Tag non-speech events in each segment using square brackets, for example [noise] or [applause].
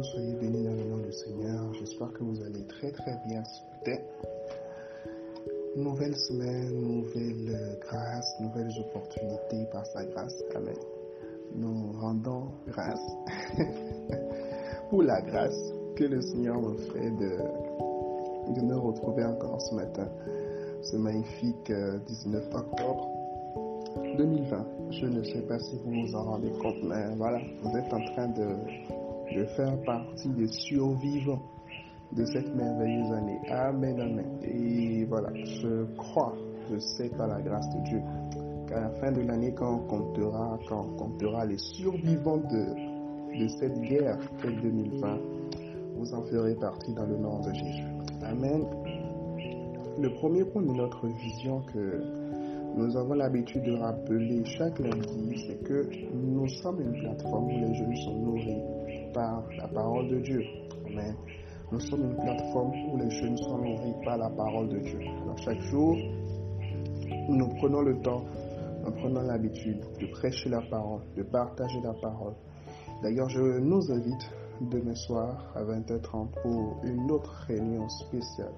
soyez bénis dans le nom du Seigneur. J'espère que vous allez très très bien ce. Nouvelle semaine, nouvelle grâce, nouvelles opportunités par sa grâce. Amen. Nous rendons grâce [laughs] pour la grâce que le Seigneur nous fait de, de nous retrouver encore ce matin, ce magnifique 19 euh, octobre 2020. Je ne sais pas si vous vous en rendez compte, mais voilà, vous êtes en train de de faire partie des survivants de cette merveilleuse année. Amen, amen. Et voilà, je crois, je sais par la grâce de Dieu qu'à la fin de l'année, quand on comptera, quand on comptera les survivants de, de cette guerre de 2020, vous en ferez partie dans le nom de Jésus. Amen. Le premier point de notre vision que nous avons l'habitude de rappeler chaque lundi, c'est que nous sommes une plateforme où les jeunes sont nourris par la parole de Dieu. Amen. Nous sommes une plateforme où les jeunes sont nourris par la parole de Dieu. Alors chaque jour, nous prenons le temps, nous prenons l'habitude de prêcher la parole, de partager la parole. D'ailleurs, je nous invite demain soir à 20h30 pour une autre réunion spéciale.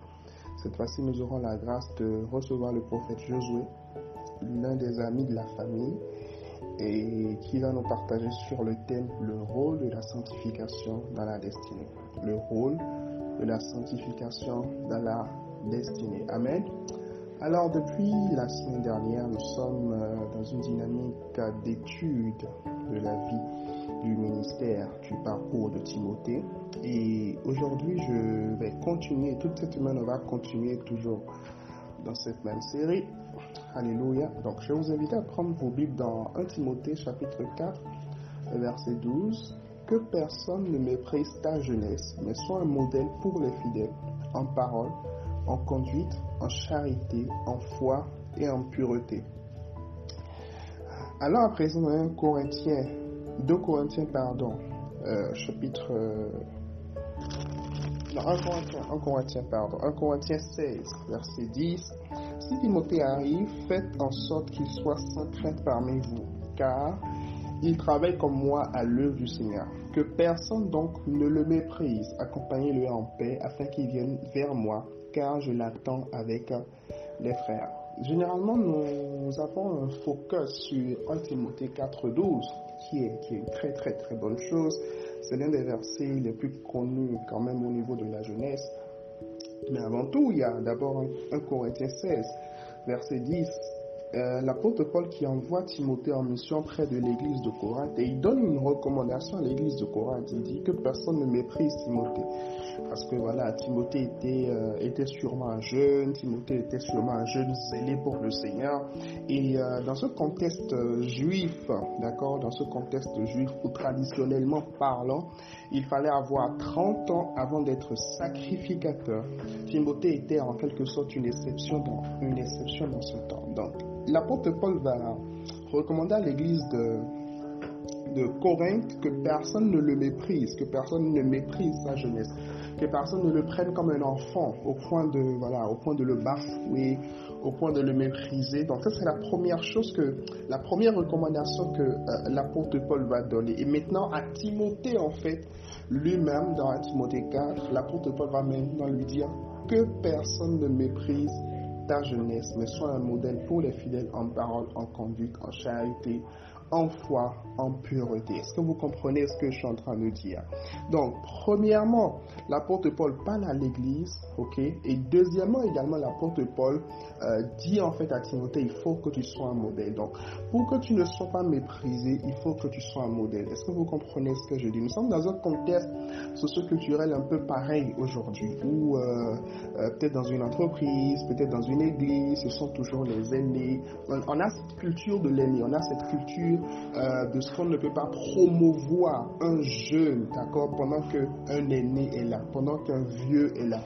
Cette fois-ci, nous aurons la grâce de recevoir le prophète Josué, l'un des amis de la famille, et qui va nous partager sur le thème le rôle de la sanctification dans la destinée. Le rôle de la sanctification dans la destinée. Amen. Alors depuis la semaine dernière, nous sommes euh, dans une dynamique d'étude de la vie du ministère, du parcours de Timothée. Et aujourd'hui, je vais continuer, toute cette semaine, on va continuer toujours dans cette même série Alléluia. Donc, je vous invite à prendre vos Bibles dans 1 Timothée chapitre 4, verset 12. Que personne ne méprise ta jeunesse, mais sois un modèle pour les fidèles, en parole, en conduite, en charité, en foi et en pureté. Alors à présent, 1 Corinthiens, 2 Corinthiens, pardon, euh, chapitre... Non, 1 Corinthiens, 1 Corinthiens, pardon, 1 Corinthiens 16, verset 10. Si Timothée arrive, faites en sorte qu'il soit sans crainte parmi vous, car il travaille comme moi à l'œuvre du Seigneur. Que personne donc ne le méprise, accompagnez-le en paix afin qu'il vienne vers moi, car je l'attends avec les frères. Généralement, nous avons un focus sur 1 Timothée 4.12, qui est, qui est une très très très bonne chose. C'est l'un des versets les plus connus quand même au niveau de la jeunesse. Mais avant tout, il y a d'abord 1 Corinthiens 16, verset 10. Euh, l'apôtre Paul qui envoie Timothée en mission près de l'église de Corinthe et il donne une recommandation à l'église de Corinthe. Il dit que personne ne méprise Timothée. Parce que voilà, Timothée était, euh, était sûrement un jeune, Timothée était sûrement un jeune zélé pour le Seigneur. Et euh, dans ce contexte juif, d'accord, dans ce contexte juif ou traditionnellement parlant, il fallait avoir 30 ans avant d'être sacrificateur. Timothée était en quelque sorte une exception dans, une exception dans ce temps. Donc, l'apôtre Paul va recommander à l'église de, de Corinthe que personne ne le méprise, que personne ne méprise sa jeunesse, que personne ne le prenne comme un enfant au point de, voilà, au point de le bafouer, au point de le mépriser. Donc ça, c'est la première chose que, la première recommandation que euh, l'apôtre Paul va donner. Et maintenant, à Timothée, en fait, lui-même, dans Timothée 4, l'apôtre Paul va maintenant lui dire que personne ne méprise ta jeunesse, mais sois un modèle pour les fidèles en parole, en conduite, en charité, en foi, en pureté. Est-ce que vous comprenez ce que je suis en train de dire? Donc, premièrement, l'apôtre Paul parle à l'Église, ok? Et deuxièmement, également, l'apôtre Paul euh, dit en fait à Timothée, il faut que tu sois un modèle. Donc, pour que tu ne sois pas méprisé, il faut que tu sois un modèle. Est-ce que vous comprenez ce que je dis? Nous sommes dans un contexte socio-culturel un peu pareil aujourd'hui, où euh, euh, peut-être dans une entreprise, peut-être dans une église, ce sont toujours les aînés. On, a cette culture de l'aîné, on a cette culture de ce qu'on ne peut pas promouvoir un jeune, d'accord, pendant qu'un aîné est là, pendant qu'un vieux est là.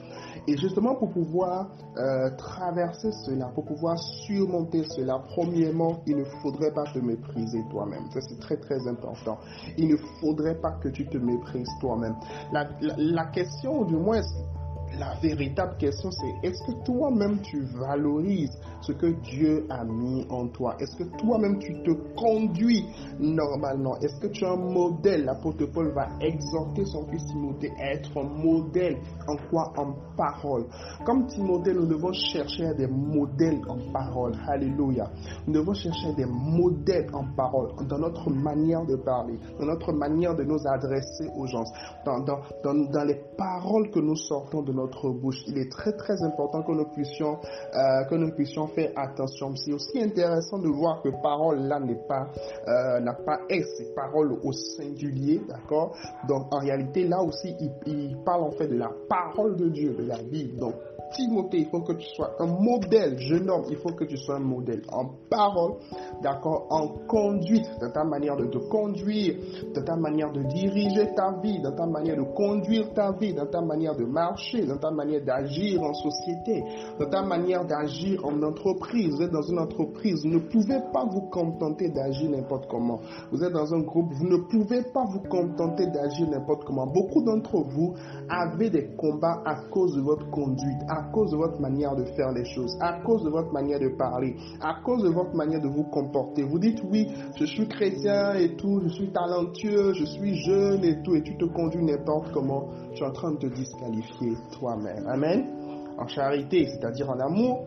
Et justement, pour pouvoir euh, traverser cela, pour pouvoir surmonter cela, premièrement, il ne faudrait pas te mépriser toi-même. Ça, c'est très, très important. Il ne faudrait pas que tu te méprises toi-même. La, la, la question, du moins, la véritable question, c'est est-ce que toi-même tu valorises ce que Dieu a mis en toi? Est-ce que toi-même tu te conduis normalement? Est-ce que tu es un modèle? L'apôtre Paul va exhorter son fils Timothée à être un modèle en quoi? En parole. Comme Timothée, nous devons chercher des modèles en parole. Alléluia. Nous devons chercher des modèles en parole dans notre manière de parler, dans notre manière de nous adresser aux gens, dans, dans, dans, dans les paroles que nous sortons de bouche. Il est très très important que nous puissions, euh, que nous puissions faire attention. C'est aussi intéressant de voir que parole là n'est pas, euh, n'a pas S, c'est parole au singulier, d'accord? Donc en réalité là aussi il, il parle en fait de la parole de Dieu, de la Bible. Donc Timothée, il faut que tu sois un modèle, jeune homme, il faut que tu sois un modèle en parole, d'accord, en conduite, dans ta manière de te conduire, dans ta manière de diriger ta vie, dans ta manière de conduire ta vie, dans ta manière de marcher, dans ta manière d'agir en société, dans ta manière d'agir en entreprise. Vous êtes dans une entreprise, vous ne pouvez pas vous contenter d'agir n'importe comment. Vous êtes dans un groupe, vous ne pouvez pas vous contenter d'agir n'importe comment. Beaucoup d'entre vous avez des combats à cause de votre conduite, à cause de votre manière de faire les choses, à cause de votre manière de parler, à cause de votre manière de vous comporter. Vous dites oui, je suis chrétien et tout, je suis talentueux, je suis jeune et tout, et tu te conduis n'importe comment. Tu es en train de te disqualifier toi-même. Amen. En charité, c'est-à-dire en amour,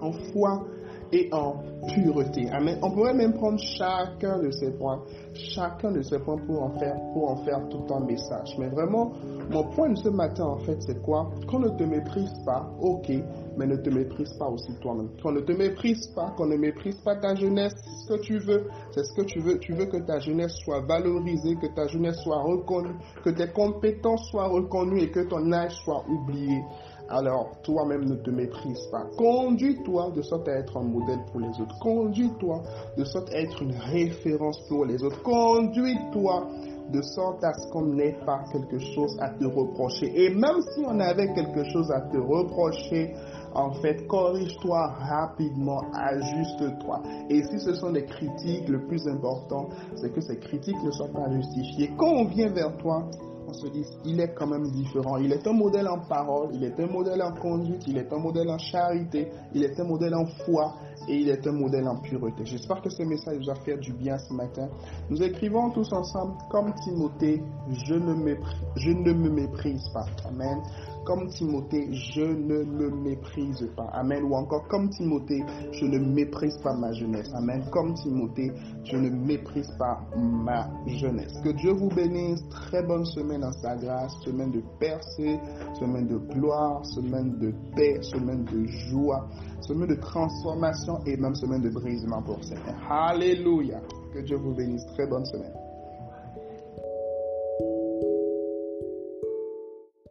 en foi et en pureté. Amen. On pourrait même prendre chacun de ces points, chacun de ces points pour en faire, pour en faire tout un message. Mais vraiment, mon point de ce matin, en fait, c'est quoi? Qu'on ne te méprise pas, ok, mais ne te méprise pas aussi toi-même. Qu'on ne te méprise pas, qu'on ne méprise pas ta jeunesse, ce que tu veux, c'est ce que tu veux. Tu veux que ta jeunesse soit valorisée, que ta jeunesse soit reconnue, que tes compétences soient reconnues et que ton âge soit oublié alors toi-même ne te méprise pas. Conduis-toi de sorte à être un modèle pour les autres. Conduis-toi de sorte à être une référence pour les autres. Conduis-toi de sorte à ce qu'on n'ait pas quelque chose à te reprocher. Et même si on avait quelque chose à te reprocher, en fait, corrige-toi rapidement, ajuste-toi. Et si ce sont des critiques, le plus important, c'est que ces critiques ne soient pas justifiées. Quand on vient vers toi, on se dit, il est quand même différent. Il est un modèle en parole, il est un modèle en conduite, il est un modèle en charité, il est un modèle en foi et il est un modèle en pureté. J'espère que ce message vous a fait du bien ce matin. Nous écrivons tous ensemble, comme Timothée, je ne, je ne me méprise pas. Amen comme Timothée, je ne me méprise pas. Amen. Ou encore, comme Timothée, je ne méprise pas ma jeunesse. Amen. Comme Timothée, je ne méprise pas ma jeunesse. Que Dieu vous bénisse. Très bonne semaine en sa grâce. Semaine de percée, semaine de gloire, semaine de paix, semaine de joie, semaine de transformation et même semaine de brisement pour Seigneur. Alléluia. Que Dieu vous bénisse. Très bonne semaine.